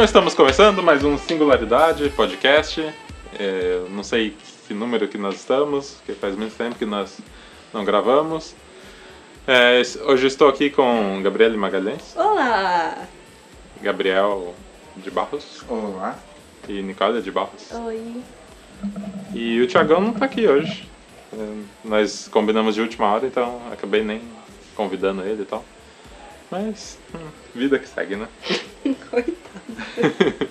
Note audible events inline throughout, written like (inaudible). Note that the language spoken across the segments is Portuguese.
Então estamos começando mais um Singularidade Podcast. É, não sei que número que nós estamos, que faz muito tempo que nós não gravamos. É, hoje estou aqui com Gabriele Magalhães, Olá! Gabriel de Barros Olá. e Nicole de Barros. Oi. E o Thiagão não está aqui hoje. É, nós combinamos de última hora, então acabei nem convidando ele e tal. Mas, hum, vida que segue, né? (laughs) (laughs) Coitado.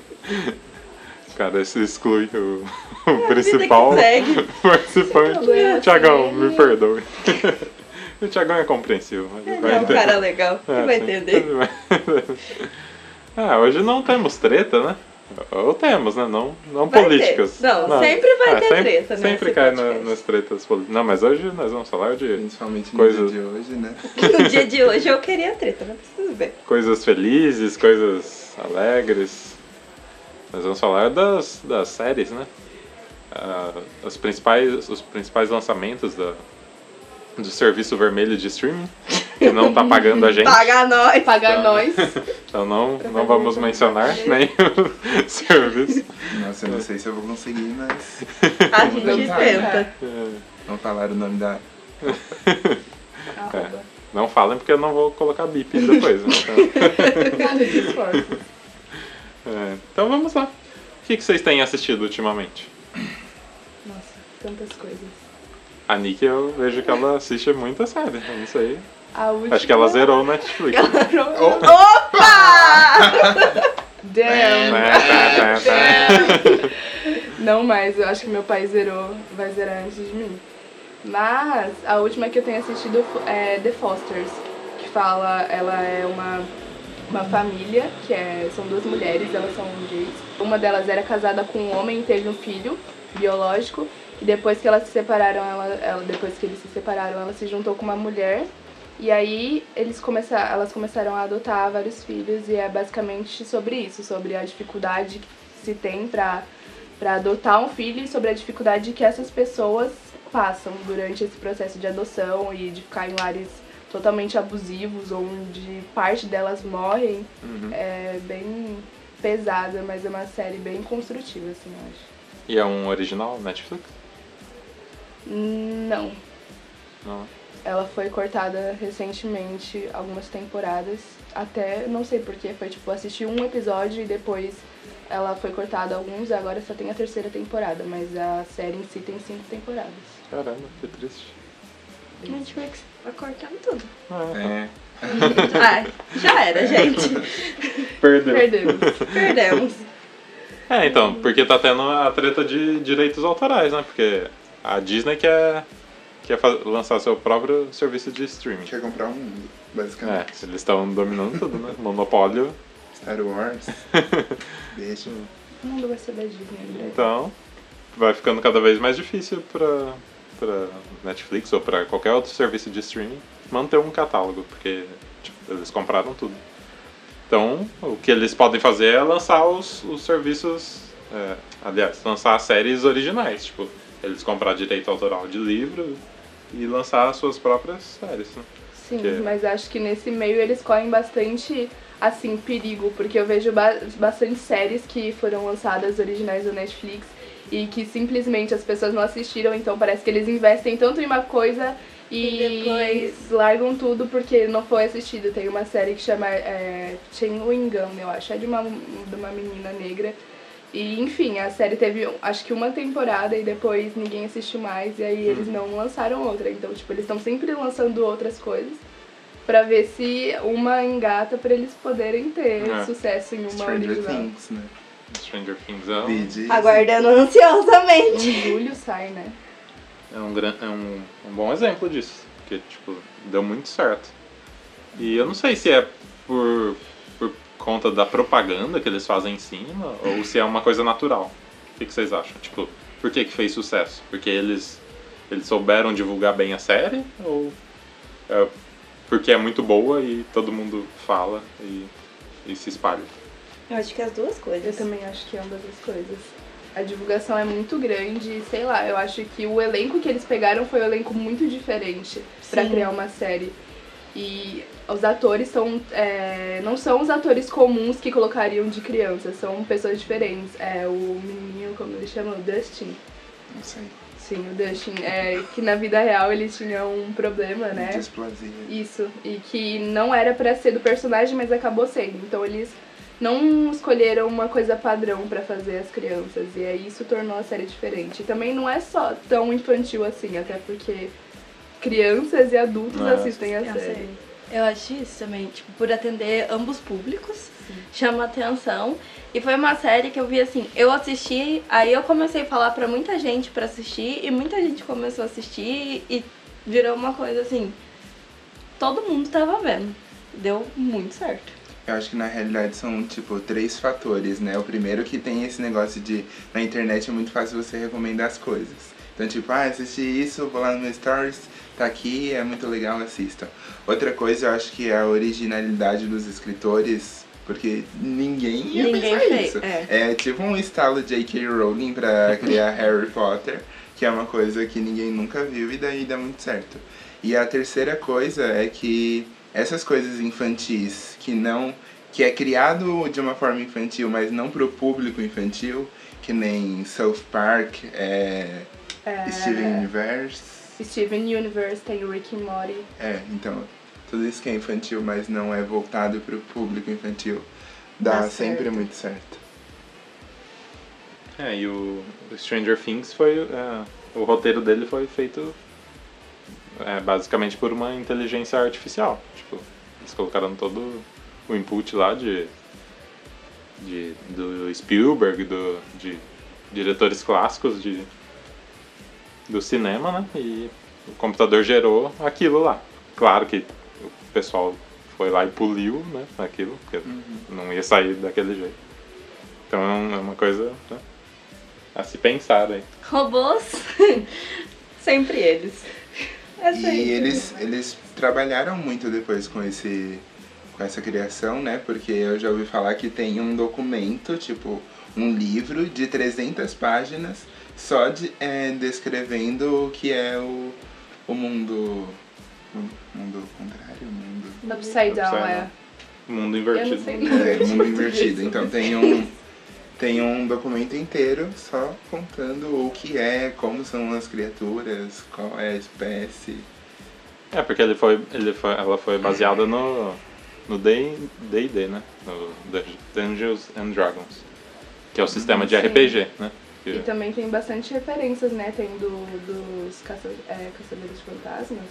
Cara, se exclui o, o principal (laughs) É, segue. participante. problema, Tiagão, me perdoe. (laughs) o Tiagão é compreensivo. Ele Ele vai é um entender. cara legal, É, vai sim. entender. Ah, hoje não temos treta, né? Ou temos, né? Não, não Vai ter. políticas. Não, sempre vai ter sempre, treta nesse Sempre cai na- nas tretas políticas. Não, mas hoje nós vamos falar de Principalmente no Coisas- dia de hoje, né? (laughs) No dia de hoje eu queria treta, mas tudo bem. coisas felizes, coisas alegres. Nós vamos falar das, das séries, né? Ah, as principais, os principais lançamentos da, do serviço vermelho de streaming, que não tá pagando a gente. Paga nós! Pagar nós. Então não, não vamos mencionar nem (laughs) o serviço. Nossa, eu não sei se eu vou conseguir, mas (laughs) A gente tenta. É, não falaram o nome da. Arroba. não falem porque eu não vou colocar bip depois. né? Então, é, então vamos lá. O que, que vocês têm assistido ultimamente? Nossa, tantas coisas. A Nick eu vejo que ela assiste muita série, eu não sei. A última... Acho que ela zerou o Netflix. (laughs) Opa! (laughs) Damn. Tá, tá, tá. Não mais, eu acho que meu pai zerou, vai zerar antes de mim. Mas a última que eu tenho assistido é The Fosters, que fala, ela é uma, uma família, que é, são duas mulheres, elas são gays. Uma delas era casada com um homem e teve um filho biológico, e depois que elas se separaram, ela, ela, depois que eles se separaram, ela se juntou com uma mulher. E aí eles começaram, elas começaram a adotar vários filhos e é basicamente sobre isso, sobre a dificuldade que se tem pra para adotar um filho e sobre a dificuldade que essas pessoas passam durante esse processo de adoção e de ficar em lares totalmente abusivos, onde parte delas morrem. Uhum. É bem pesada, mas é uma série bem construtiva, assim, eu acho. E é um original Netflix? Não, Não. Ela foi cortada recentemente, algumas temporadas. Até, não sei porquê, foi tipo, assisti um episódio e depois ela foi cortada alguns e agora só tem a terceira temporada, mas a série em si tem cinco temporadas. Caramba, que triste. Netflix tá cortando tudo. (laughs) Ah, É. Ai, já era, gente. Perdeu. Perdemos. Perdemos. É, então, porque tá tendo a treta de direitos autorais, né? Porque a Disney quer, quer lançar seu próprio serviço de streaming. Quer comprar um mundo, É, basicamente. eles estão dominando tudo, né? (laughs) Monopólio. Star Wars. (laughs) Deixa. O mundo vai ser da Disney. né? Então, vai ficando cada vez mais difícil pra, pra Netflix ou pra qualquer outro serviço de streaming manter um catálogo, porque tipo, eles compraram tudo. Então, o que eles podem fazer é lançar os, os serviços, é, aliás, lançar as séries originais, tipo, eles comprar direito autoral de livro e lançar as suas próprias séries, né? Sim, Que- mas acho que nesse meio eles correm bastante, assim, perigo, porque eu vejo ba bastante séries que foram lançadas originais do Netflix e que simplesmente as pessoas não assistiram, então parece que eles investem tanto em uma coisa e, E depois- largam tudo porque não foi assistido. Tem uma série que chama é, Chen Wingam, eu acho, é de uma, de uma menina negra. E enfim, a série teve acho que uma temporada e depois ninguém assistiu mais e aí eles não lançaram outra. Então, tipo, eles estão sempre lançando outras coisas pra ver se uma engata pra eles poderem ter É. sucesso em uma Stranger original. Things, né? Stranger Things é um. Aguardando ansiosamente. Em julho sai, né? é um, gran- é um, um bom exemplo disso, porque, tipo, deu muito certo. E eu não sei se é por conta da propaganda que eles fazem em cima ou se é uma coisa natural. O que, que vocês acham? Tipo, por que, que fez sucesso? Porque eles, eles souberam divulgar bem a série ou é porque é muito boa e todo mundo fala e, e se espalha? Eu acho que as duas Eu coisas. também acho que é uma das coisas. A divulgação é muito grande, sei lá, eu acho que o elenco que eles pegaram foi um elenco muito diferente pra Sim. criar uma série. E os atores são, é, não são os atores comuns que colocariam de criança, são pessoas diferentes. É, o menininho, como ele chama? O Dustin. Não sei. Sim, o Dustin. É, que na vida real ele tinha um problema, né? Displasia. Isso, e que não era pra ser do personagem, mas acabou sendo. Então eles não escolheram uma coisa padrão pra fazer as crianças, e aí isso tornou a série diferente. E também não é só tão infantil assim, até porque crianças e adultos É. assistem a Eu série. Eu acho isso também, tipo, por atender ambos públicos, chama atenção. E foi uma série que eu vi assim, eu assisti, aí eu comecei a falar pra muita gente pra assistir, e muita gente começou a assistir e virou uma coisa assim, todo mundo tava vendo. Deu muito certo. Eu acho que na realidade são, tipo, três fatores, né? O primeiro que tem esse negócio de na internet é muito fácil você recomendar as coisas. Então, tipo, ah, assisti isso, vou lá no meu stories, tá aqui, é muito legal, assista. Outra coisa, eu acho que é a originalidade dos escritores, porque ninguém ia Ninguém pensar fez, isso. é. É tipo um estalo J.K. Rowling pra (laughs) criar Harry Potter, que é uma coisa que ninguém nunca viu e daí dá muito certo. E a terceira coisa é que essas coisas infantis que não que é criado de uma forma infantil, mas não pro público infantil, que nem South Park, é, É, Steven Universe, Steven Universe tem o Rick and Morty. é, então tudo isso que é infantil, mas não é voltado pro público infantil, dá, Dá sempre certo. muito certo. É, e o o Stranger Things foi. é, o roteiro dele foi feito é, basicamente por uma inteligência artificial. Tipo, eles colocaram todo o input lá de. de do Spielberg, do, de diretores clássicos de, do cinema, né? E o computador gerou aquilo lá. Claro que o pessoal foi lá e poliu, né? Aquilo, porque não ia sair daquele jeito. Então é é uma coisa né, a se pensar aí. Robôs, (laughs) sempre eles. É sempre. E eles, eles trabalharam muito depois com esse com essa criação, né? Porque eu já ouvi falar que tem um documento, tipo, um livro de 300 páginas só de, é, descrevendo o que é o, o mundo. O mundo contrário, o mundo. Upside Down, Upside é. Down. Mundo Eu invertido. não sei. É, mundo invertido. Então tem um, tem um documento inteiro só contando o que é, como são as criaturas, qual é a espécie. É, porque ele foi, ele foi, ela foi baseada no no D&D, né? No Dun- Dungeons and Dragons, que é o sistema de Sim. RPG, né? Que- E também tem bastante referências, né? Tem do, dos caça, é, Caçadores de Fantasmas,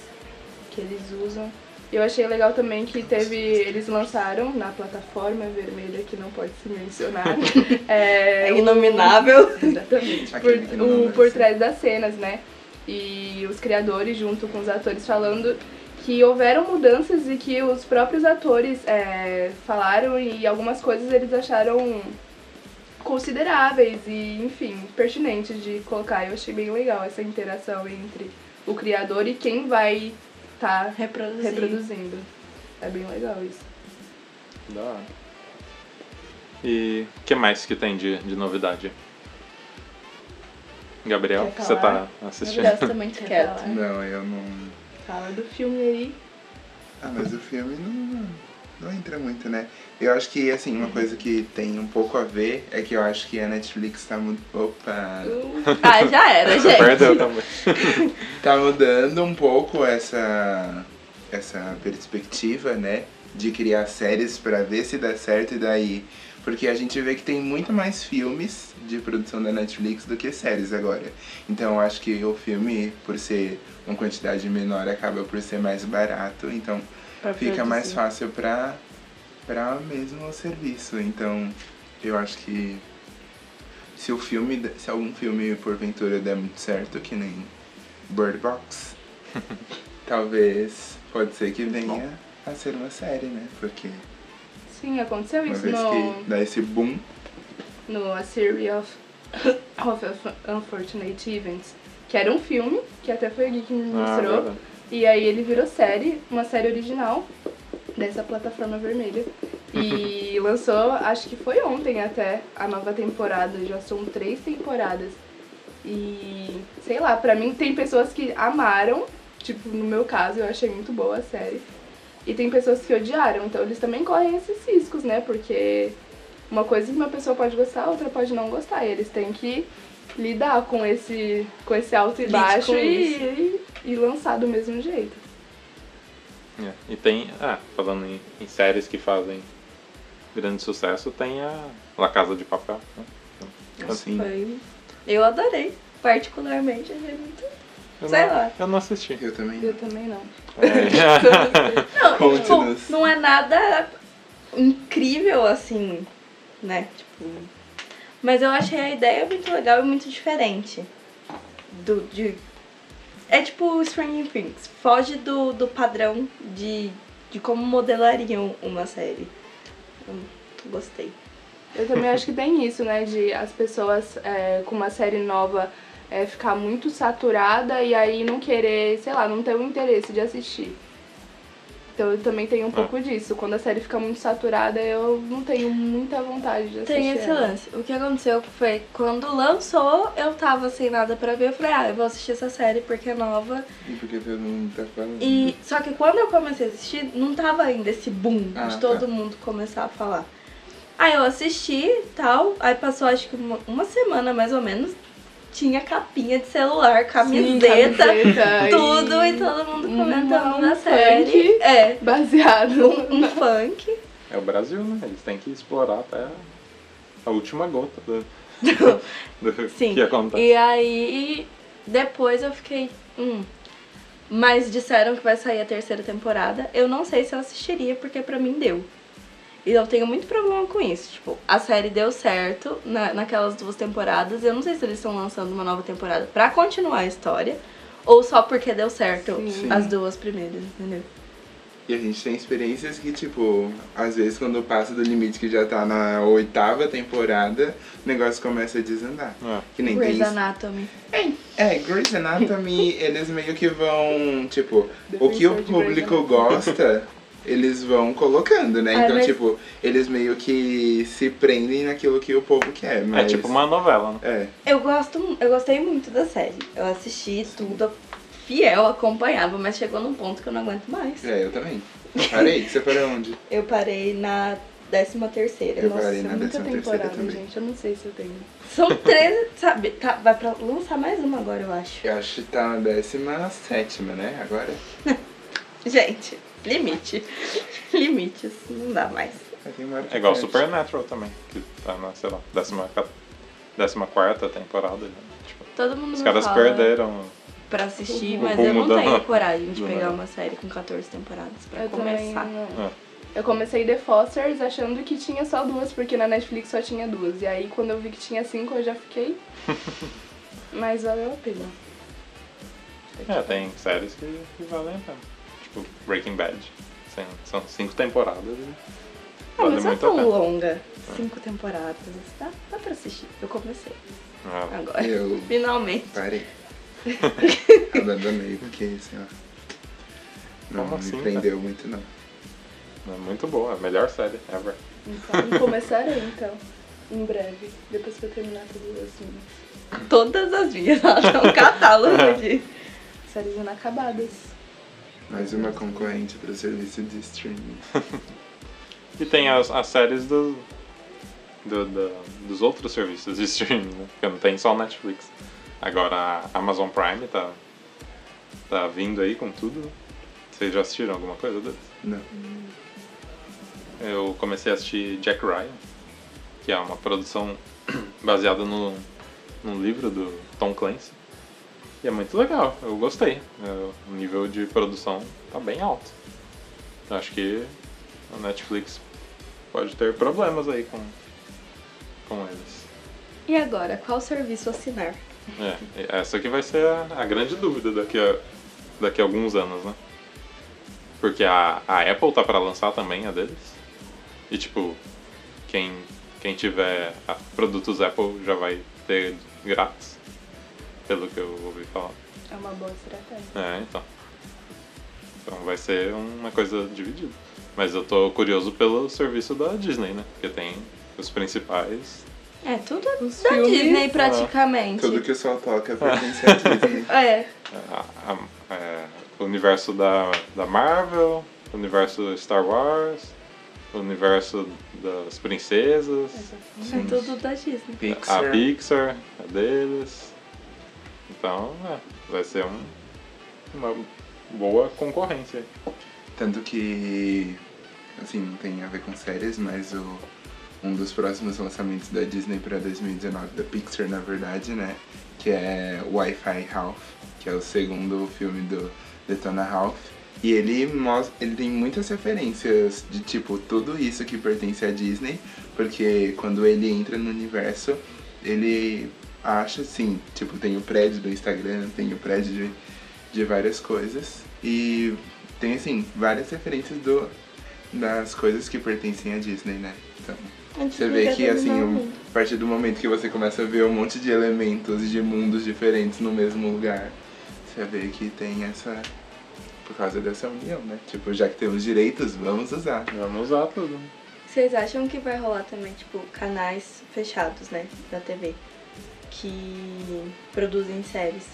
que eles usam. E eu achei legal também que teve. Eles lançaram na plataforma vermelha, que não pode se mencionar. (laughs) é, É inominável. Exatamente. Por, por trás das cenas, né? E os criadores, junto com os atores, falando que houveram mudanças e que os próprios atores é, falaram e algumas coisas eles acharam consideráveis e, enfim, pertinentes de colocar. Eu achei bem legal essa interação entre o criador e quem vai estar Reproduzir. reproduzindo. É bem legal isso. Da hora. E o que mais que tem de, de novidade? Gabriel, você tá assistindo? Gabriel tá muito (laughs) quieto. Não, eu não. Fala do filme aí. Ah, mas o filme não, não entra muito, né? Eu acho que, assim, uma coisa que tem um pouco a ver é que eu acho que a Netflix tá muito. Opa! Ah, já era, (laughs) gente. Perdeu também. (laughs) Tá mudando um pouco essa, essa perspectiva, né? De criar séries pra ver se dá certo e daí. Porque a gente vê que tem muito mais filmes de produção da Netflix do que séries agora. Então eu acho que o filme, por ser uma quantidade menor, acaba por ser mais barato. Então Pra fica mais produzir. fácil pra, pra mesmo o serviço. Então, eu acho que se o filme, se algum filme porventura der muito certo, que nem Bird Box, (laughs) talvez pode ser que venha a ser uma série, né? Porque Sim, aconteceu uma isso vez no, que dá esse boom, no A Series of, (coughs) of Unfortunate Events, que era um filme, que até foi o Gui que me Ah, mostrou. verdade. E aí ele virou série, uma série original dessa plataforma vermelha. E (laughs) lançou, acho que foi ontem até, a nova temporada. Já são três temporadas. E sei lá, pra mim tem pessoas que amaram. Tipo, no meu caso, eu achei muito boa a série. E tem pessoas que odiaram, então eles também correm esses riscos, né? Porque uma coisa que uma pessoa pode gostar, a outra pode não gostar. E eles têm que lidar com esse, com esse alto e Lide baixo e, e, e lançar do mesmo jeito. É, E tem, ah, falando em, em séries que fazem grande sucesso, tem a La Casa de Papel. Né? Então, Assim, Foi... Eu adorei. Particularmente, achei muito. eu Sei não, lá. Eu não assisti. eu também. Eu também não. É. (laughs) (laughs) Não, tipo, não é nada incrível assim, né? Tipo. Mas eu achei a ideia muito legal e muito diferente. Do, de... É tipo Stranger Things. Foge do, do padrão de, de como modelariam uma série. Eu gostei. Eu também acho que tem isso, né? De as pessoas é, com uma série nova é, ficar muito saturada e aí não querer, sei lá, não ter o interesse de assistir. Então eu também tenho um pouco disso. Quando a série fica muito saturada, eu não tenho muita vontade de assistir. Tem esse ela. lance. O que aconteceu foi quando lançou, eu tava sem nada pra ver. Eu falei, ah, eu vou assistir essa série porque é nova. E porque mundo tá falando. E só que quando eu comecei a assistir, não tava ainda esse boom Ah, de todo tá. mundo começar a falar. Aí eu assisti e tal, aí passou acho que uma, uma semana mais ou menos, tinha capinha de celular, Sim, camiseta, camiseta (laughs) tudo e todo mundo comentando um na funk. série. É, Baseado. um, um funk. É o Brasil, né? Eles têm que explorar até a última gota do, (laughs) do Sim. que acontece. E aí depois eu fiquei. Hum. Mas disseram que vai sair a terceira temporada. Eu não sei se eu assistiria, porque pra mim deu. E eu tenho muito problema com isso. Tipo, a série deu certo na, naquelas duas temporadas. Eu não sei se eles estão lançando uma nova temporada pra continuar a história. Ou só porque deu certo Sim. as duas primeiras, entendeu? E a gente tem experiências que, tipo, às vezes quando passa do limite que já tá na oitava temporada, o negócio começa a desandar. É. Que nem Grey's tem. Anatomy. É, Grey's Anatomy, eles meio que vão, tipo, o que o público gosta, (laughs) eles vão colocando, né? Ah, Então, mas- tipo, eles meio que se prendem naquilo que o povo quer, É mas... tipo uma novela, né? É, Eu gosto, eu gostei muito da série. Eu assisti tudo fiel, acompanhava, mas chegou num ponto que eu não aguento mais. é, eu também. Parei, você parou onde? (laughs) Eu parei na décima terceira. Eu Nossa, parei na Muita décima terceira temporada, também. gente. Eu não sei se eu tenho. São (laughs) 13, sabe? Tá, vai pra lançar mais uma agora, eu acho. Eu acho que tá na décima sétima, né? Agora. (laughs) Gente, limite. Limites, não dá mais. É igual. Supernatural também, que tá na, sei lá, décima, décima quarta temporada. né? Tipo, Todo mundo os caras fala perderam. pra assistir, O mas eu não da- tenho (laughs) coragem de pegar uma série com 14 temporadas pra Eu começar. É. Eu comecei The Fosters achando que tinha só duas, porque na Netflix só tinha duas. E aí quando eu vi que tinha cinco, eu já fiquei. (laughs) Mas valeu a pena. É, tem séries que, que valem a pena. Tipo, Breaking Bad. São, são cinco temporadas e Ah, vale mas não é tão pena. longa. Cinco temporadas. Dá, dá pra assistir. Eu comecei. Ah, Agora. Eu (laughs) Finalmente. parei. (laughs) Abandonei, porque, sei lá. Não Como me assim, prendeu muito, não. é muito boa, a melhor série ever. Então, (laughs) começarei então. Em breve, depois que eu terminar todas as minhas Todas as minhas. Ela tem um catálogo aqui. séries inacabadas. Mais uma concorrente para o serviço de streaming. (laughs) E tem as, as séries do, do- do- dos outros serviços de streaming, né? Porque não tem só o Netflix. Agora a Amazon Prime tá, tá vindo aí com tudo. Vocês já assistiram alguma coisa deles? Não. Eu comecei a assistir Jack Ryan, que é uma produção (clears throat) baseada no, no livro do Tom Clancy. E é muito legal, eu gostei. É, O nível de produção tá bem alto. Eu acho que a Netflix pode ter problemas aí com, com eles. E agora, qual serviço assinar? É, essa aqui vai ser a, a grande dúvida daqui a, daqui a alguns anos, né? Porque a, a Apple tá pra lançar também a deles. E tipo, quem, quem tiver produtos Apple já vai ter grátis. Pelo que eu ouvi falar. É uma boa estratégia. É, então. Então vai ser uma coisa dividida. Mas eu tô curioso pelo serviço da Disney, né? Porque tem os principais. É, tudo Os da filmes. Disney praticamente. Tudo que o sol toca pertence à Disney. É, a- a- é, o universo da, da Marvel, o universo Star Wars, o universo das princesas, É tudo da Disney. a Pixar. Pixar é deles. Então, é, vai ser um, uma boa concorrência. Tanto que, assim, não tem a ver com séries, mas o, um dos próximos lançamentos da Disney para 2019, da Pixar na verdade, né? Que é Wi-Fi Ralph, que é o segundo filme do Detona Ralph. E ele, mostra, ele tem muitas referências de tipo tudo isso que pertence à Disney, porque quando ele entra no universo, ele acha assim, tipo, tem o prédio do Instagram, tem o prédio de, de várias coisas. E tem assim, várias referências do, das coisas que pertencem à Disney, né? Então, você vê que assim, um- a partir do momento que você começa a ver um monte de elementos de mundos diferentes no mesmo lugar, você vê que tem essa. Por causa dessa união, né? Tipo, já que temos direitos, vamos usar. Vamos usar tudo. Vocês acham que vai rolar também, tipo, canais fechados, né, da TV, que produzem séries,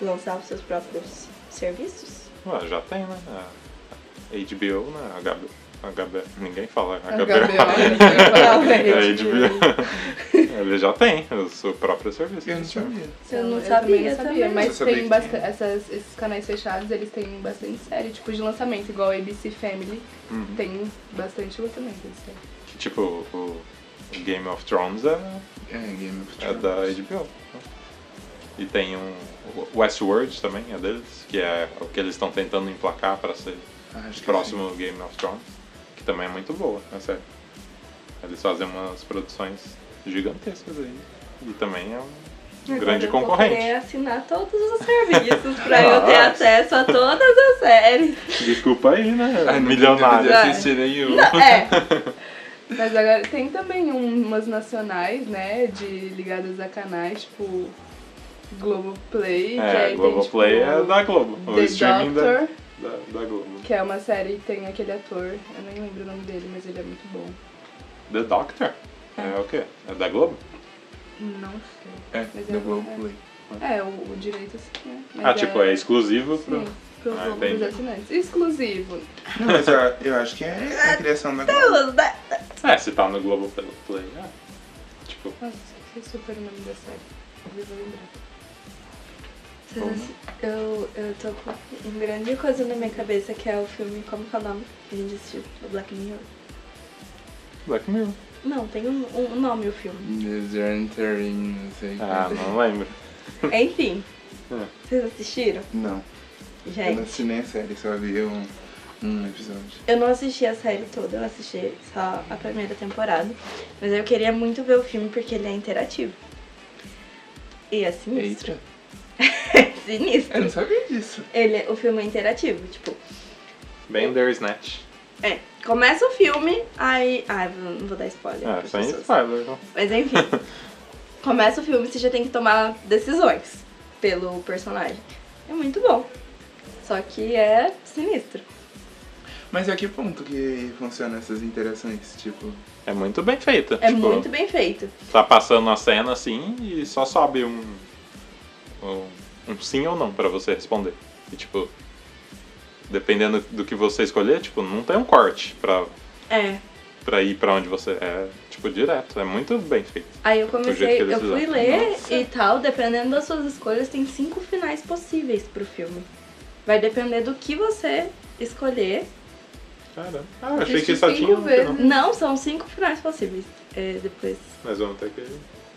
lançar os seus próprios serviços? Ué, já tem, né? A HBO, né? A HBO. HBO. Ninguém fala HBO, HBO. (laughs) É HBO. (laughs) Ele já tem o seu próprio serviço. Eu não sabia. Eu não também sabia não sabia, mas sabia tem que basta- tinha. essas, esses canais fechados, eles têm bastante série, tipo de lançamento, igual a ABC Family, Uhum. tem bastante lançamento. Tipo, o Game of Thrones é, É, Game of é Thrones. da HBO. E tem um o Westworld também, é deles, que é o que eles estão tentando emplacar para ser Ah, acho o próximo Game of Thrones, que também é muito boa, é sério. Eles fazem umas produções gigantescas aí. E também é um Agora grande eu concorrente. querer assinar todos os serviços pra eu ter acesso a todas as séries. Desculpa aí, né? Ai, não Milionário. de assistir nenhum. É, (laughs) Mas agora tem também umas nacionais, né, de ligadas a canais, tipo Globoplay, que É, Globoplay tipo, é da Globo. O The streaming da, Doctor, da, da Globo. que é uma série que tem aquele ator, eu nem lembro o nome dele, mas ele é muito bom. The Doctor? É o quê? É da Globo? Não sei. É, Mas é- Globoplay. É, o, o direito assim, né? Mas Ah, tipo, é exclusivo pro. Sim, pro Ah, assinantes. Exclusivo. Não, mas eu, eu acho que é a criação da Globo. É, se tá no Globo Play, é. Tipo, Nossa, esqueci super o nome da série. Eu vou lembrar. Vocês- Eu, eu tô com uma grande coisa na minha cabeça que é o filme, como que é o nome que a gente assistiu? O Black Mirror. Black Mirror. Não, tem um, um nome o filme. The Entering, não sei. Ah, não lembro. Enfim, É. vocês assistiram? Não, eu não Gente, assisti nem a série, só vi um, um episódio. eu não assisti a série toda, eu assisti só a primeira temporada. Mas eu queria muito ver o filme porque ele é interativo. E é sinistro. (laughs) Sinistro. eu não sabia disso. Ele, é- o filme é interativo, tipo, Bandersnatch. é, começa o filme, aí. Ai, vou- não vou dar spoiler. É, pras sem pessoas. spoiler, não. Mas enfim. (laughs) começa o filme, você já tem que tomar decisões pelo personagem. É muito bom. Só que é sinistro. Mas a que ponto que funcionam essas interações? Tipo, É muito bem feita. É tipo, muito bem feito. Tá passando a cena assim e só sobe um. Um, um sim ou não pra você responder. E tipo. Dependendo do que você escolher, tipo, não tem um corte pra, É. pra ir pra onde você. É, tipo, direto. É muito bem feito. Aí eu comecei, eu fui fizeram. ler Nossa. e tal, dependendo das suas escolhas, tem cinco finais possíveis pro filme. Vai depender do que você escolher. Caramba. Ah, eu achei que só tinha um final. Não, são cinco finais possíveis. É, depois. Mas vamos ter que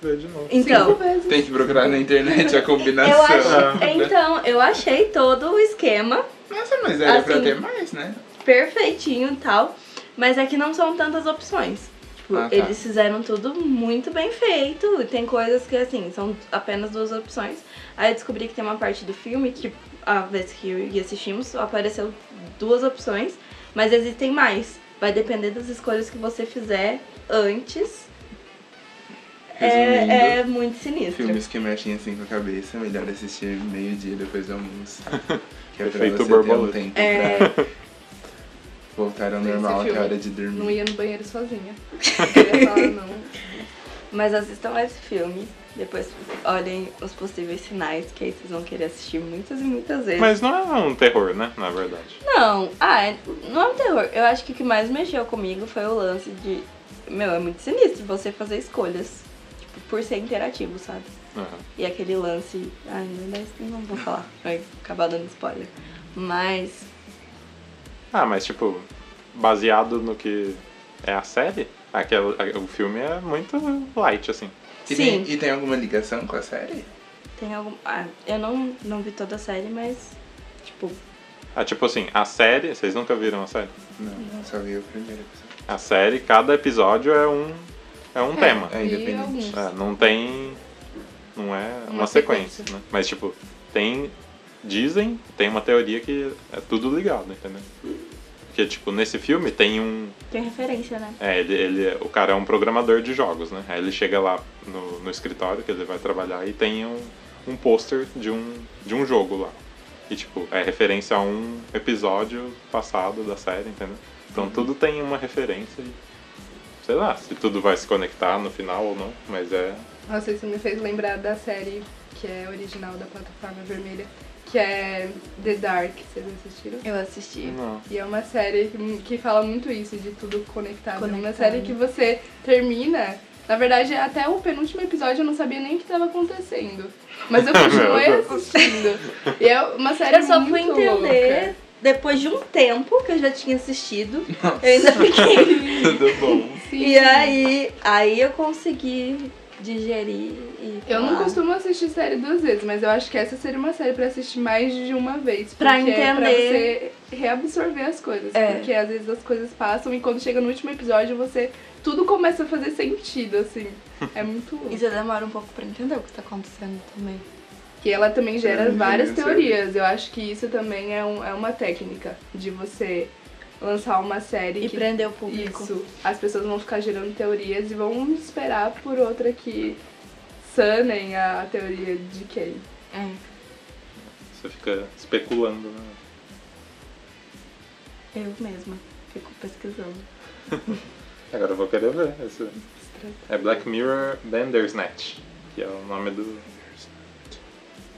ver de novo. Então, Cinco vezes. tem que procurar na internet a (laughs) combinação. eu achei, então, eu achei todo o esquema Nossa, mas era pra Assim. ter mais, né? perfeitinho e tal, mas é que não são tantas opções. Tipo, Ah, tá. eles fizeram tudo muito bem feito. e Tem coisas que, assim, são apenas duas opções. Aí eu descobri que tem uma parte do filme que, a vez que eu e assistimos, apareceu duas opções, mas existem mais. Vai depender das escolhas que você fizer antes. Resumindo, É, é muito sinistro. Filmes que mexem assim com a cabeça, melhor assistir meio-dia depois do almoço. (laughs) Que é pra Efeito você ter um tempo É. pra (laughs) voltar ao Esse normal até a filme hora de dormir. Não ia no banheiro sozinha. (laughs) Eu queria falar, não. Mas assistam esse filme. Depois olhem os possíveis sinais, que aí vocês vão querer assistir muitas e muitas vezes. Mas não é um terror, né? Na verdade. Não, ah, é- não é um terror. Eu acho que o que mais mexeu comigo foi o lance de. Meu, é muito sinistro você fazer escolhas. Tipo, por ser interativo, sabe? Aham. E aquele lance. Ai, não, não vou falar, vai acabar dando spoiler. Mas. Ah, mas tipo, baseado no que é a série, aquela, o filme é muito light, assim. E sim, tem, e tem alguma ligação com a série? tem algum. Ah, eu não, não vi toda a série, mas. Tipo, Ah, tipo assim, a série, vocês nunca viram a série? Não, só vi o primeiro episódio. A série, cada episódio é um, é um tema. É independente. É, não tem. Não é uma, Uma sequência, sequência. né? Mas tipo, tem. Dizem, tem uma teoria que é tudo ligado, entendeu? Porque, tipo, nesse filme tem um. tem referência, né? É, ele, ele, o cara é um programador de jogos, né? Aí ele chega lá no, no escritório que ele vai trabalhar e tem um, um pôster de um, de um jogo lá. E, tipo, é referência a um episódio passado da série, entendeu? Então tudo tem uma referência e. Sei lá se tudo vai se conectar no final ou não, mas é. Nossa, isso me fez lembrar da série que é original da plataforma vermelha, que é The Dark. Vocês assistiram? Eu assisti. Não. E é uma série que, que fala muito isso, de tudo conectado. É uma Conectado. série que você termina. Na verdade, até o penúltimo episódio eu não sabia nem o que estava acontecendo. Mas eu (laughs) continuei assistindo. E é uma série Eu só muito fui entender louca. depois de um tempo que eu já tinha assistido. Eu ainda fiquei. (laughs) Tudo bom. Sim. e aí, aí eu consegui digerir e. Eu não costumo assistir série duas vezes, mas eu acho que essa seria uma série pra assistir mais de uma vez. Pra porque É pra entender. você reabsorver as coisas. É. Porque às vezes as coisas passam e quando chega no último episódio você. Tudo começa a fazer sentido, assim. (laughs) É muito. E você demora um pouco pra entender o que tá acontecendo também. Que ela também gera várias teorias. Eu acho que isso também é, um, é uma técnica de você lançar uma série E que. prender o público. Isso. As pessoas vão ficar gerando teorias e vão esperar por outra que sanem a teoria de quem. É. Você fica especulando, né? Eu mesma fico pesquisando. (laughs) Agora eu vou querer ver. Esse... É Black Mirror Bandersnatch, que é o nome do,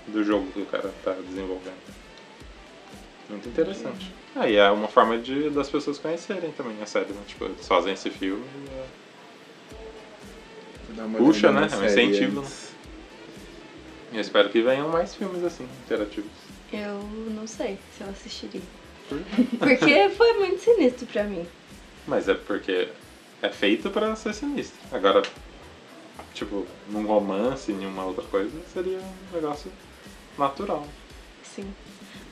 do jogo que o cara tá desenvolvendo. Muito interessante. Ah, e é uma forma de, das pessoas conhecerem também a série, né? Tipo, eles fazem esse filme e é- Puxa, né? É um incentivo, e eu espero que venham mais filmes assim, interativos. Eu não sei se eu assistiria. (laughs) Porque foi muito sinistro pra mim. Mas é porque é feito pra ser sinistro. Agora, tipo, num romance, em uma outra coisa, seria um negócio natural. Sim.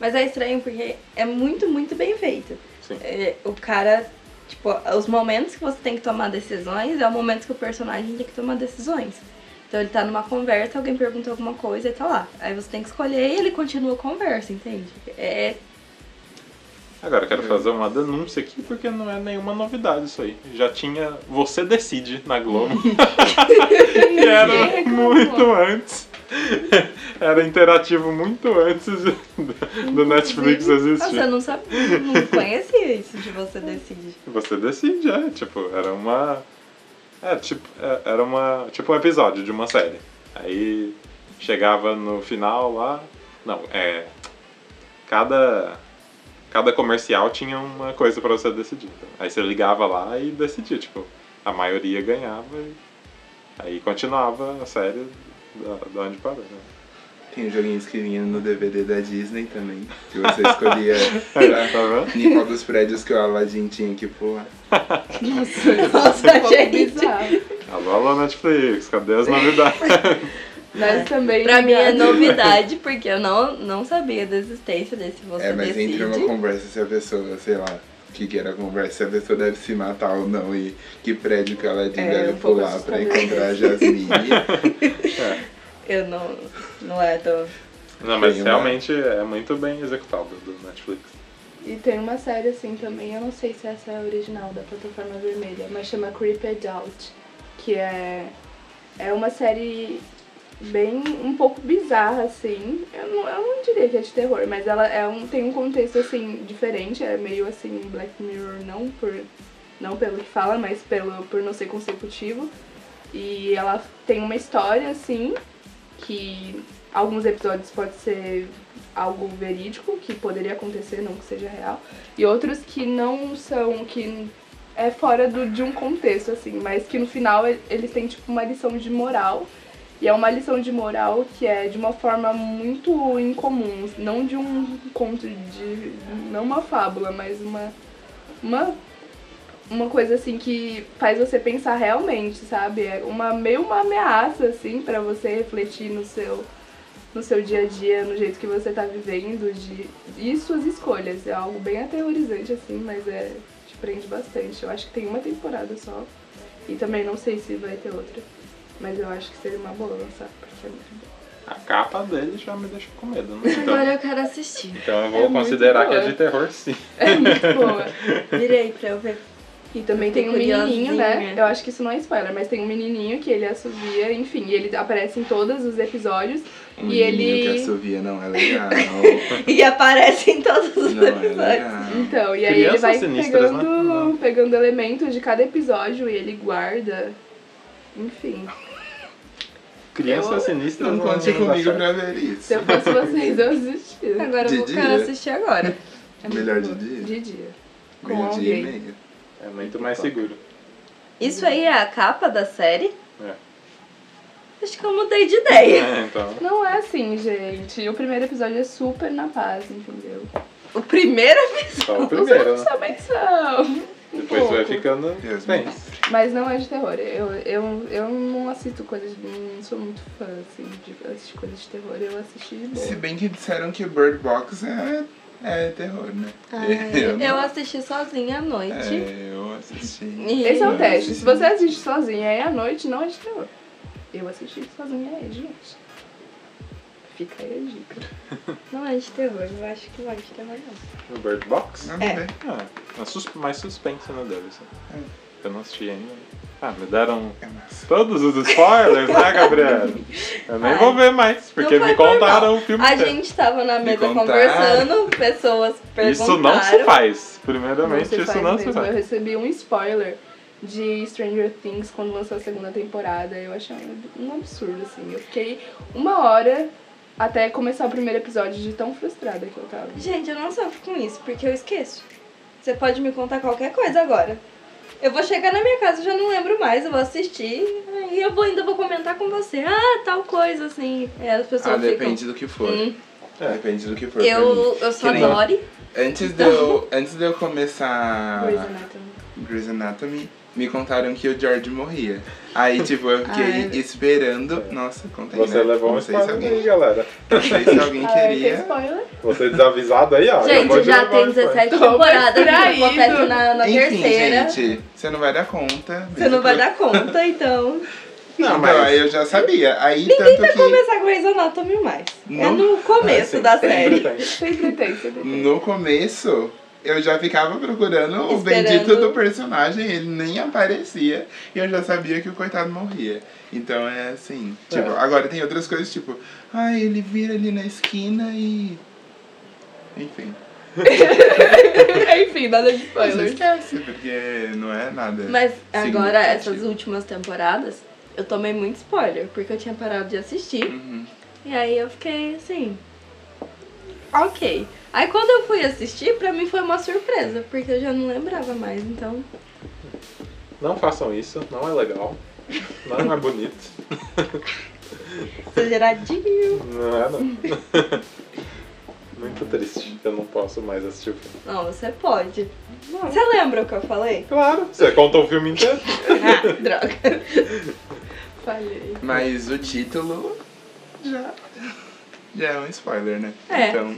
Mas é estranho porque é muito, muito bem feito. Sim. É, o cara, tipo, os momentos que você tem que tomar decisões é o momento que o personagem tem que tomar decisões. Então ele tá numa conversa, alguém pergunta alguma coisa e tá lá. Aí você tem que escolher e ele continua a conversa, entende? É. Agora, eu quero fazer uma denúncia aqui porque não é nenhuma novidade isso aí. Já tinha Você Decide na Globo. (laughs) (laughs) e era muito antes. (laughs) Era interativo muito antes (laughs) do, Netflix existir. Eu não sabia, não conhecia isso de você decide. Você decide, é. Tipo, era uma. É, tipo, é, era uma. Tipo um episódio de uma série. Aí chegava no final lá. Não, é. Cada. Cada comercial tinha uma coisa pra você decidir. Então, aí você ligava lá e decidia, tipo, a maioria ganhava e aí continuava a série da, da onde parou, né? Tem joguinhos que vinham no DVD da Disney também. Que você escolhia (laughs) Tá pra, vendo? em qual dos prédios que o Aladdin tinha que pular. Nossa, Nossa, gente. Alô, alô, Netflix, cadê as novidades? (laughs) Mas também. Pra mim é novidade, porque eu não, não sabia da existência desse você é, mas decide. entre uma conversa se a pessoa, sei lá, que que era a conversa, se a pessoa deve se matar ou não e que prédio que É, deve um pouco pular pra assustador. encontrar a Jasmine. (laughs) Eu não, não é tão... Não, mas uma- realmente é muito bem executado do Netflix. E tem uma série assim também, eu não sei se essa é a original da plataforma vermelha, mas chama Creeped Out, que é, é uma série bem um pouco bizarra assim. Eu não, eu não diria que é de terror, mas ela é um, tem um contexto assim diferente, é meio assim Black Mirror não por não pelo que fala, mas pelo por não ser consecutivo. E ela tem uma história, assim, que alguns episódios pode ser algo verídico, que poderia acontecer, não que seja real, e outros que não são, que é fora do, de um contexto, assim, mas que no final eles têm, tipo, uma lição de moral, e é uma lição de moral que é de uma forma muito incomum, não de um conto de. não uma fábula, mas uma. uma uma coisa assim que faz você pensar realmente, sabe? É uma meio uma ameaça assim para você refletir no seu no seu dia a dia, no jeito que você tá vivendo de e suas escolhas. É algo bem aterrorizante assim, mas é te prende bastante. Eu acho que tem uma temporada só e também não sei se vai ter outra, mas eu acho que seria uma boa lançar porque é muito bom. A capa dele já me deixa com medo, né? Então, Agora eu quero assistir. então eu É vou muito considerar que é de terror, sim. É muito boa. (laughs) Virei pra eu ver. E também tem um menininho, né? Eu acho que isso não é spoiler, mas tem um menininho que ele assovia, enfim, e ele aparece em todos os episódios. Um E menino ele- que assovia não é legal. (laughs) E aparece em todos os não é episódios. legal. Então, e aí Crianças ele vai sinistras, pegando, né? Pegando elementos de cada episódio e ele guarda. Enfim. Criança Eu- sinistra Não conte dá comigo pra ver isso. Se eu fosse vocês, eu assistia. Agora eu vou De quero dia? assistir agora. É Melhor de dia? De dia. Com Meio dia e alguém. meio. É muito mais seguro. Isso aí é a capa da série? É. Acho que eu mudei de ideia. É, então. Não é assim, gente. O primeiro episódio é super na paz, entendeu? O primeiro episódio. Só o primeiro, outros né? Um Depois vai pouco. ficando Deus bem. Mas não é de terror. Eu, eu, eu não assisto coisas. Não sou muito fã, assim, de assistir coisas de terror. Eu assisti de boa. Se bem que disseram que Bird Box é, é terror, né? Ai, não- eu assisti sozinha à noite. É, eu assisti. E- Esse é o Eu teste. assisti. Se você assiste sozinha aí à noite, não é de terror. Eu assisti sozinha aí, gente. Fica aí a dica. (laughs) Não é de terror, eu acho que não é de terror não. O Bird Box? É. Ah, é sus- mais suspense, né, deve ser. É. Eu não assisti ainda. Ah, me deram É todos os spoilers, né, Gabriela? Eu nem Ai. vou ver mais, porque Não me contaram o filme A inteiro. gente tava na mesa conversando, pessoas perguntaram. Isso não se faz. Não Primeiramente, se isso faz não se mesmo. Eu faz. recebi um spoiler de Stranger Things quando lançou a segunda temporada. Eu achei um, um absurdo, assim. Eu fiquei uma hora até começar o primeiro episódio de tão frustrada que eu tava. Gente, eu não sofro com isso, porque eu esqueço. Você pode me contar qualquer coisa agora. Eu vou chegar na minha casa, eu já não lembro mais, eu vou assistir, aí eu vou, ainda vou comentar com você. Ah, tal coisa, assim. E as pessoas Ah, ficam... depende do que for. Hum, É. Depende do que for. eu, eu sou nem- a Dory. Antes de, eu, antes de eu começar Grey's Anatomy. Grey's Anatomy, me contaram que o George morria. Aí, tipo, eu fiquei Ai. esperando. Nossa, contei, Você né? levou um não sei se spoiler aí, alguém, galera. não sei se alguém Ah, queria. spoiler? Você desavisado aí, ó. Gente, já tem um spoiler. 17 Tô temporadas, distraído. acontece na, na Enfim, terceira. gente, você não vai dar conta. Você não vai dar conta, então. Não, mas- aí eu já sabia. Aí Ninguém tanto vai que começar Grey's Anatomy mais. É no começo sim, da sempre série. tem. Sempre tem, sempre tem. no começo eu já ficava procurando o Esperando. bendito do personagem, ele nem aparecia e eu já sabia que o coitado morria. Então é assim, tipo, É. agora tem outras coisas tipo, ai, ele vira ali na esquina e. Enfim. (laughs) Enfim, nada de Mas spoilers. esquece, porque não é nada. Mas agora, essas últimas temporadas, eu tomei muito spoiler, porque eu tinha parado de assistir. Uhum. E aí eu fiquei assim. Ok. Aí quando eu fui assistir, pra mim foi uma surpresa, porque eu já não lembrava mais, então. Não façam isso, não é legal. Não é bonito. Exageradinho. Não é, não. (laughs) Muito triste eu não posso mais assistir o filme. Não, você pode. Você lembra o que eu falei? Claro, você conta o filme inteiro. Ah, droga. Falhei. Mas o título já, já é um spoiler, né? É. Então.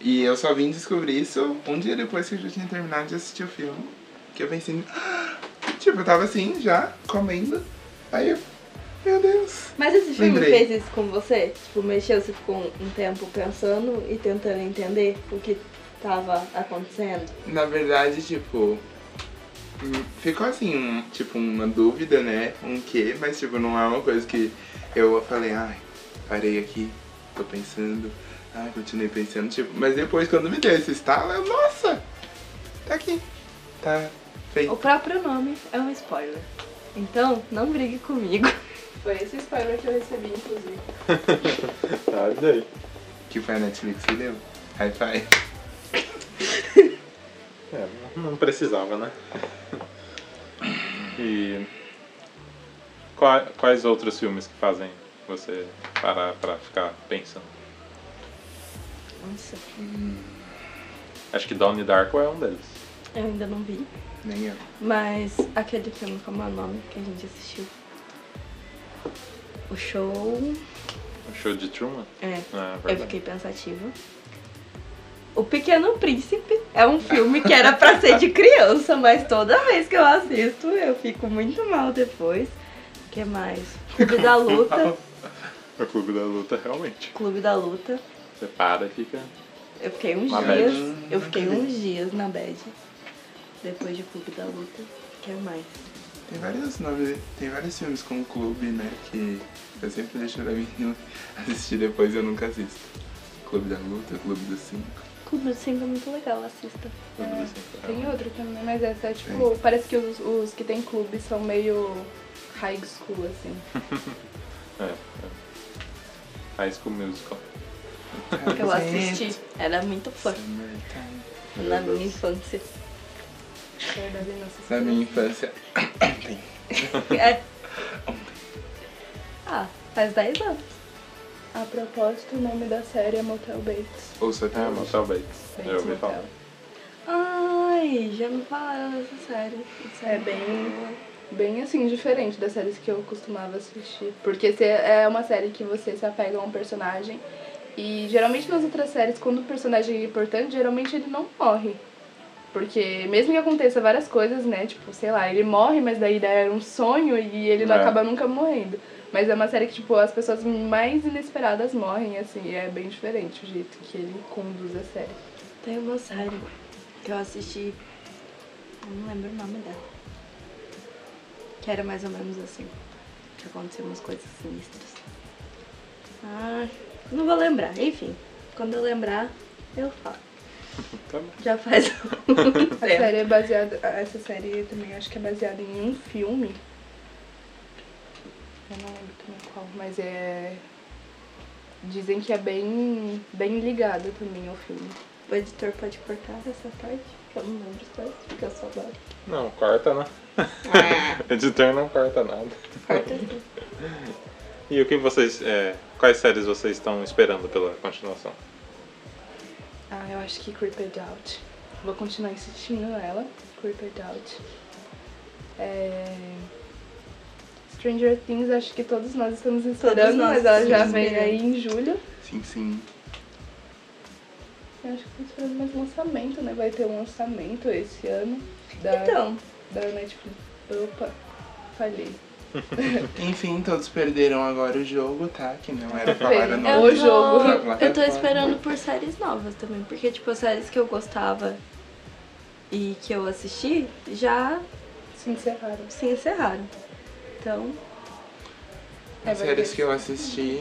E eu só vim descobrir isso um dia depois que eu já tinha terminado de assistir o filme. Que eu pensei. "Ah!" (gasps) Tipo, eu tava assim, já, comendo. Aí eu. Meu Deus. Mas esse filme Lembrei. fez isso com você? Tipo, mexeu, você ficou um tempo pensando e tentando entender o que tava acontecendo? Na verdade, tipo. hum, Ficou assim, um, tipo, uma dúvida, né? Um quê, mas tipo, não é uma coisa que eu falei, ai, parei aqui, tô pensando, ai, continuei pensando, tipo, mas depois quando me deu esse estalo, eu, nossa! Tá aqui. Tá O feito. próprio nome é um spoiler. Então, não brigue comigo. (laughs) Foi esse spoiler que eu recebi, inclusive. (laughs) Tá, daí? Que foi a Netflix que deu. High five. (laughs) É, não precisava, né? E qua- quais outros filmes que fazem você parar pra ficar pensando? Nossa, Acho que Donnie Darko é um deles. eu ainda não vi. Nem eu. Mas aquele filme, como é o nome que a gente assistiu? O show. O show de Truman? É, É, eu fiquei pensativa. O Pequeno Príncipe é um filme que era pra ser de criança, mas toda vez que eu assisto eu fico muito mal depois. O que mais? Clube da Luta. (laughs) O Clube da Luta, realmente. Clube da Luta. Você para e fica. Eu fiquei uns dias. bad. Eu fiquei uns dias na bad. Depois de Clube da Luta. O que mais? Tem vários nomes, tem vários filmes com o clube, né? Que eu sempre deixo pra mim assistir depois eu nunca assisto. Clube da Luta, Clube dos Cinco. Clube do 5 é muito legal, assista. Clube do Cinco, Tem outro também, mas essa é tipo. Parece que os, os que tem clube são meio high school, assim. (laughs) É, é. High School Musical. Que eu assisti. Era muito fã. Na minha infância. Na minha infância. Ontem. É. Ah, faz 10 anos. A propósito, o nome da série é Motel Bates. Ouço até É, hoje. Motel Bates. Bates ouvi falar. Ai, já me falaram dessa série. Isso É bem, bem assim, diferente das séries que eu costumava assistir. Porque se- é uma série que você se apega a um personagem. E geralmente nas outras séries, quando o personagem é importante, geralmente ele não morre. Porque mesmo que aconteça várias coisas, né? Tipo, sei lá, ele morre, mas daí era um sonho e ele não É. acaba nunca morrendo. Mas é uma série que, tipo, as pessoas mais inesperadas morrem, assim, e é bem diferente o jeito que ele conduz a série. Tem uma série que eu assisti. Eu não lembro o nome dela. Que era mais ou menos assim. Que aconteciam umas coisas sinistras. Ah, não vou lembrar. Enfim, quando eu lembrar, eu falo. Tá bom. Já faz (laughs) um A tempo. série é baseada. Essa série também acho que é baseada em um filme. Eu não lembro também qual, mas é. Dizem que é bem, bem ligada também ao filme. O editor pode cortar essa parte, que eu não lembro quais, porque eu só adoro. Não, corta, né? Ah, (laughs) Editor não corta nada. corta sim. E o que vocês. é, quais séries vocês estão esperando pela continuação? Ah, eu acho que Creeped Out. Vou continuar insistindo nela. Creeped Out. É... Stranger Things, acho que todos nós estamos esperando, nós mas ela já estamos vem aí em julho. Sim, sim. Eu acho que tô esperando mais lançamento, né? Vai ter um lançamento esse ano da, Então, da Netflix. Opa, falhei. (laughs) Enfim, todos perderam agora o jogo, tá? Que não era pra Sim. falar Eu no eu O tô, jogo. eu tô esperando por séries novas também, porque tipo, as séries que eu gostava e que eu assisti já Se encerraram. se encerraram. Então, É, As vai séries que eu assisti,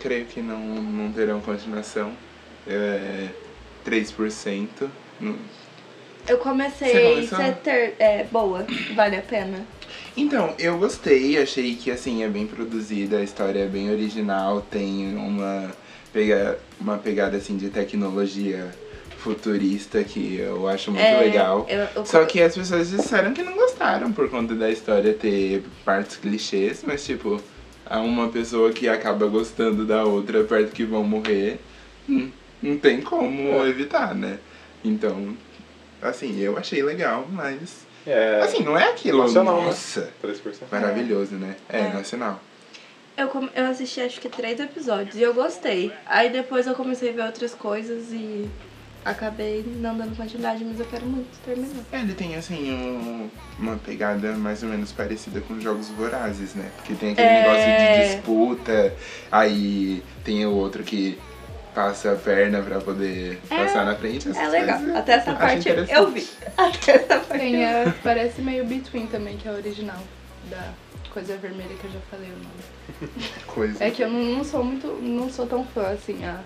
creio que não, não terão continuação. É 3%. Não- eu comecei? Setter, é boa, vale a pena. Então, eu gostei, achei que assim é bem produzida, a história é bem original, tem uma, pega, uma pegada assim de tecnologia futurista que eu acho muito É, legal. eu- eu- Só que as pessoas disseram que não gostaram por conta da história ter partes clichês, mas tipo, há uma pessoa que acaba gostando da outra perto que vão morrer, hum, não tem como É. evitar, né? Então, assim, eu achei legal, mas. É. Assim, não é aquilo. Nacional, né? nossa, 3%. maravilhoso, né? É, É. nacional. Eu, com- eu assisti acho que três episódios e eu gostei. Aí depois eu comecei a ver outras coisas e acabei não dando continuidade, mas eu quero muito terminar. É, ele tem, assim, um- uma pegada mais ou menos parecida com jogos vorazes, né? Porque tem aquele É. negócio de disputa, aí tem o outro que passa a perna pra poder passar na frente. É legal. coisas. Até essa parte eu vi. (laughs) Até essa parte Tem a, parece meio Between também, que é a original. Da coisa vermelha que eu já falei o nome. (laughs) Coisa. É que eu não, não sou muito. não sou tão fã assim a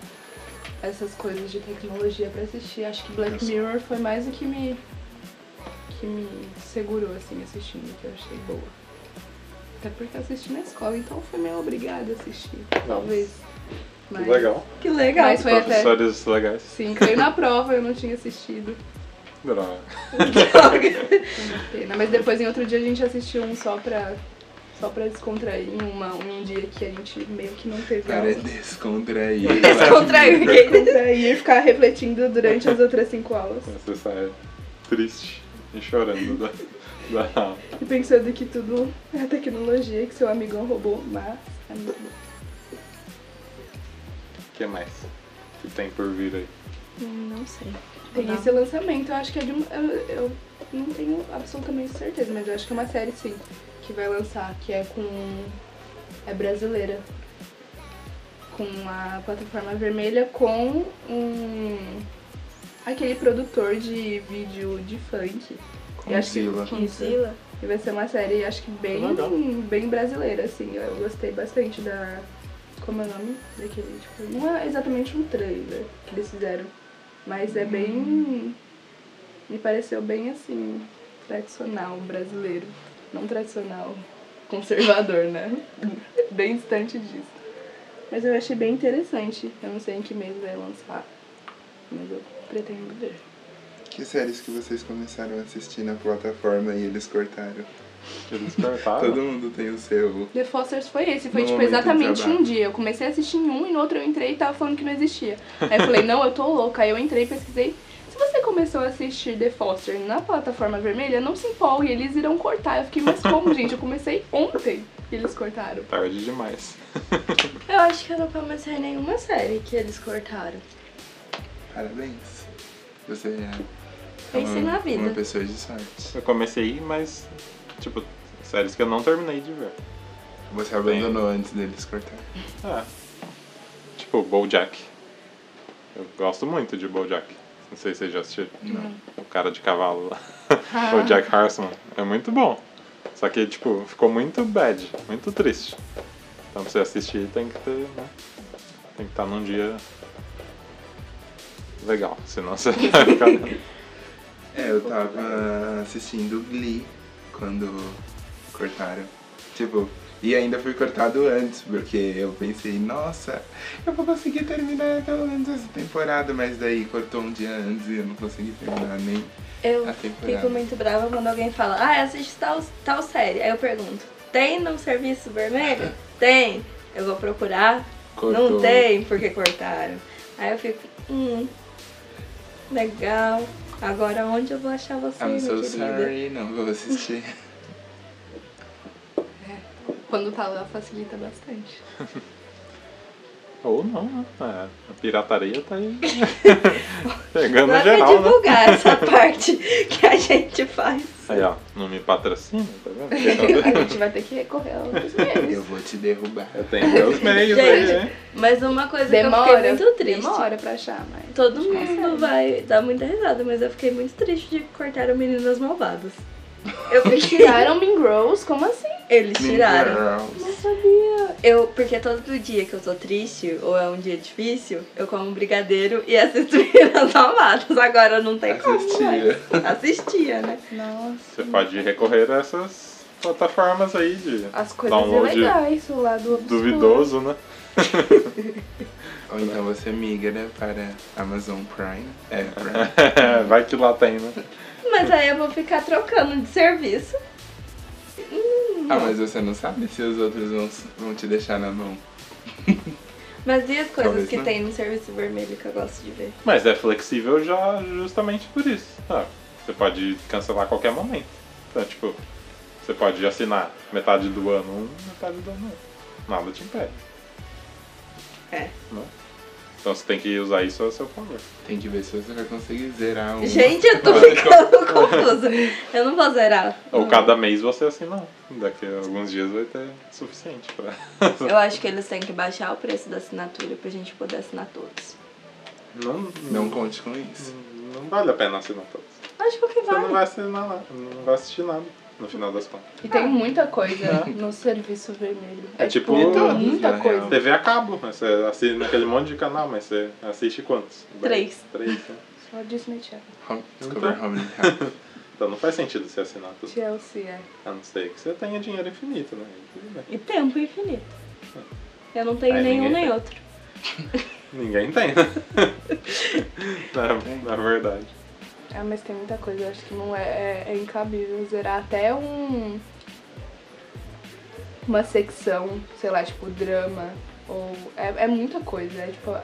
essas coisas de tecnologia pra assistir. Acho que Black Nossa. Mirror foi mais o que me. que me segurou assim assistindo, que eu achei boa. Até porque eu assisti na escola, então fui meio obrigada a assistir. Talvez. Mas- legal. Que legal. Mas foi até. Professores legais. Sim, caiu na prova, eu não tinha assistido. Droga. (laughs) Pena. Mas depois em outro dia a gente assistiu um só pra. Só pra descontrair em uma, um dia que a gente meio que não teve Para aula. descontrair. (laughs) Descontrair. (laughs) Descontrair e ficar refletindo durante as outras cinco aulas. Você sai triste e chorando da, da aula. E pensando que tudo é tecnologia, que seu amigão roubou, mas é muito bom. O que mais? que tem por vir aí? Não sei. Tem Não. esse lançamento, eu acho que é de um. Eu, eu não tenho absolutamente certeza, mas eu acho que é uma série sim, que vai lançar, que é com. É brasileira. Com a plataforma vermelha com um. aquele produtor de vídeo de funk. Eu acho que- Conzilla. Conzilla? E vai ser uma série, acho que bem, Legal. bem brasileira, assim. Eu gostei bastante da. Como é o nome daquele? Tipo, não é exatamente um trailer que eles fizeram. Mas é bem. Me pareceu bem assim. Tradicional brasileiro. Não tradicional (laughs) conservador, né? bem distante disso. Mas eu achei bem interessante. Eu não sei em que mês vai lançar. Mas eu pretendo ver. Que séries que vocês começaram a assistir na plataforma e eles cortaram? Todo mundo tem o seu. The Fosters foi esse, foi No tipo exatamente um dia. Eu comecei a assistir em um e no outro eu entrei e tava falando que não existia. Aí eu falei, não, eu tô louca. Aí eu entrei e pesquisei. Se você começou a assistir The Foster na plataforma vermelha, não se empolgue, eles irão cortar. Eu fiquei, mas como, gente? Eu comecei ontem e eles cortaram. Tarde demais. (laughs) Eu acho que eu não comecei nenhuma série que eles cortaram. Parabéns. Você é Pense uma, na vida. uma pessoa de sorte. Eu comecei, mas, tipo, séries que eu não terminei de ver. Você abandonou antes deles cortarem. É. Tipo, BoJack. Eu gosto muito de BoJack. Não sei se vocês já assistiram. Não. O cara de cavalo lá. Ah. (laughs) o Jack Harrison. É muito bom. Só que, tipo, ficou muito bad, muito triste. Então pra você assistir tem que ter, né? Tem que estar num dia legal, senão você (laughs) vai ficar. É, eu tava assistindo Glee quando cortaram. Tipo, e ainda foi cortado antes, porque eu pensei, nossa, eu vou conseguir terminar pelo menos essa temporada, mas daí cortou um dia antes e eu não consegui terminar nem Eu a temporada. fico muito brava quando alguém fala, ah, assiste tal, tal série. Aí eu pergunto, tem no serviço vermelho? (laughs) Tem. Eu vou procurar. Cortou. Não tem, porque cortaram. Aí eu fico, hum, legal. Agora onde eu vou achar você, I'm minha so querida? sorry, não vou assistir. Quando tá lá facilita bastante. (laughs) Ou não, né? É, a pirataria tá aí. (laughs) Pegando Não é pra geral, né? divulgar essa (laughs) parte que a gente faz. Aí, ó, não me patrocina, tá vendo? (laughs) A gente vai ter que recorrer a outros (laughs) meios. Eu vou te derrubar. Eu tenho meus (laughs) meios aí, Gente, hein? Mas uma coisa que eu Demora, fiquei muito triste. demora pra achar, mas... Todo mundo vai dar muita risada, mas eu fiquei muito triste de cortar o Meninas Malvadas. Eu Eles (laughs) tiraram Mean Girls? Como assim? Eles Mean tiraram. Girls. Não sabia. Eu, porque todo dia que eu tô triste ou é um dia difícil, eu como um brigadeiro e assisto (laughs) Meninas Malvadas. Agora não tem como. Assistia. mais. Assistia, né? Nossa. Você pode recorrer a essas plataformas aí de As coisas download ilegais, o lado obscuro. duvidoso, né? (laughs) Ou então você migra para Amazon Prime. É, Prime. Vai que lá tem, né? Mas aí eu vou ficar trocando de serviço. Ah, mas você não sabe se os outros vão, vão te deixar na mão. (laughs) Mas e as coisas Talvez que não. tem no serviço vermelho que eu gosto de ver? Mas é flexível já justamente por isso. Ah, você pode cancelar a qualquer momento. Então, tipo, você pode assinar metade do ano um, metade do ano outro. Nada te impede. É. Né? Então você tem que usar isso a seu favor. Tem que ver se você vai conseguir zerar um. Gente, eu tô ficando (laughs) confusa. Eu não vou zerar. Ou cada mês você assina um. Daqui a alguns dias vai ter suficiente pra. (laughs) Eu acho que eles têm que baixar o preço da assinatura pra gente poder assinar todos. Não, Não conte com isso. não vale a pena assinar todos. Acho que Você não vale. vai assinar nada, não vai assistir nada no final das contas. E tem muita coisa no serviço vermelho. É tipo- De todos, muita na coisa. TV a cabo, né? você assina aquele monte de canal, mas você assiste quantos? Três. Três, né? Só Disney Channel. Discover Então. Home Health. (laughs) Então não faz sentido você assinar tudo. Chelsea, é. A não ser que você tenha dinheiro infinito, né? Tudo. E tempo infinito. Eu não tenho Aí nenhum nem tem. outro. (laughs) Ninguém tem, né? (laughs) na, na verdade. Ah, mas tem muita coisa, eu acho que não é, é, é incabível zerar até um. Uma secção, sei lá, tipo drama. Ou. É, é muita coisa, é tipo.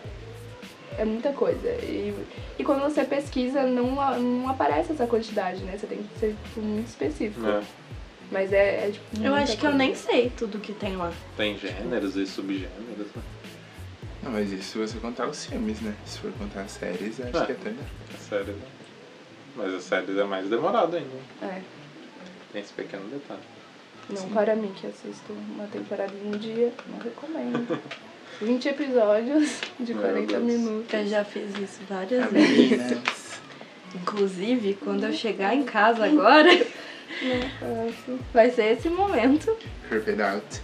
É muita coisa. E, e quando você pesquisa, não, a- não aparece essa quantidade, né? Você tem que ser tipo, muito específico. É. Mas é, é tipo. Eu acho que eu nem sei tudo que tem lá. Tem gêneros e subgêneros, né? Não, mas isso se você contar os filmes, né? Se for contar as séries, eu acho É. que até dá. A série, né? Mas a série é mais demorada ainda. É. Tem esse pequeno detalhe. Não para mim que assisto uma temporada em um dia, não recomendo. (laughs) 20 episódios de Meu 40 Deus. minutos. Eu já fiz isso várias vezes. Meninas. Inclusive, quando eu chegar em casa agora, vai ser esse momento. It Out.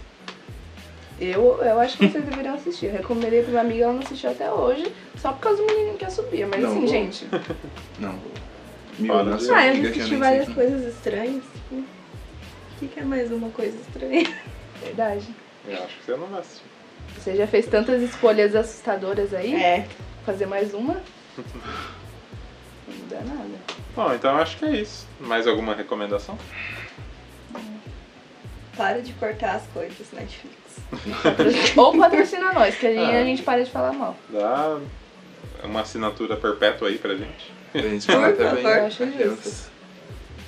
Eu, eu acho que vocês deveriam assistir. Eu recomendei pra uma amiga, ela não assistiu até hoje, só por causa do menininho que ia subir. Mas Não assim, vou. gente, (laughs) Não vou. Sua Ah, eu assisti várias sei coisas estranhas. tipo, O que, que é mais uma coisa estranha? (laughs) verdade. Eu acho que você não vai assistir. Você já fez tantas escolhas assustadoras aí? É. Fazer mais uma? (laughs) Não muda nada. Bom, então eu acho que é isso. Mais alguma recomendação? Para de cortar as coisas, Netflix. (laughs) Ou patrocina nós, que a gente, Ah. a gente para de falar mal. Dá uma assinatura perpétua aí pra gente. Pra gente falar Por também. Eu acho Adeus. justo.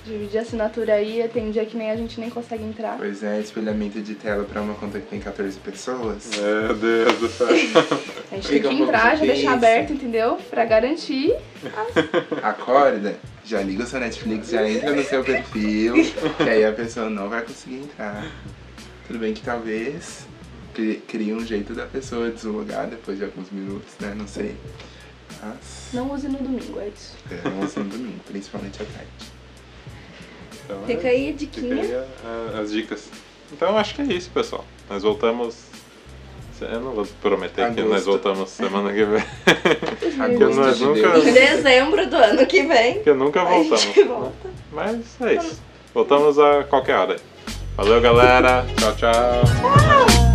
Dividir a assinatura aí, tem dia que nem a gente nem consegue entrar. Pois é, espelhamento de tela pra uma conta que tem 14 pessoas. Meu Deus do céu. A gente tem que entrar, já deixar aberto, entendeu? Pra garantir. (laughs) Acorda, já liga o seu Netflix, já entra no seu perfil, que aí a pessoa não vai conseguir entrar. Tudo bem que talvez cri- crie um jeito da pessoa deslogar depois de alguns minutos, né? Não sei. Não use no domingo, é isso. É, não assim domingo, principalmente à tarde. Então, Fica é- aí a Fica diquinha. aí a- a- as dicas. Então acho que é isso, pessoal. Nós voltamos. Eu não vou prometer que Agosto. nós voltamos semana que vem. (laughs) Agosto nós nunca-. Em dezembro do ano que vem. Porque nunca A voltamos. né? volta. Mas é isso. Voltamos a qualquer hora. Valeu, galera. Tchau, tchau.